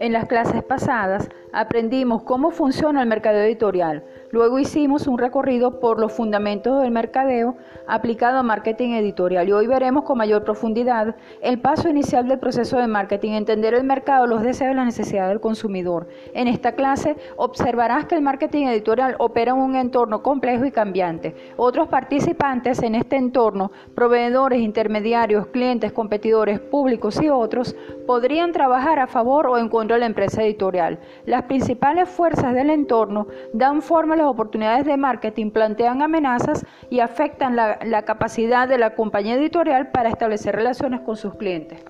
En las clases pasadas aprendimos cómo funciona el mercadeo editorial. Luego hicimos un recorrido por los fundamentos del mercadeo aplicado a marketing editorial y hoy veremos con mayor profundidad el paso inicial del proceso de marketing, entender el mercado, los deseos y las necesidades del consumidor. En esta clase observarás que el marketing editorial opera en un entorno complejo y cambiante. Otros participantes en este entorno, proveedores, intermediarios, clientes, competidores, públicos y otros, podrían trabajar a favor o en contra de la empresa editorial. Las principales fuerzas del entorno dan forma a las oportunidades de marketing, plantean amenazas y afectan la, la capacidad de la compañía editorial para establecer relaciones con sus clientes.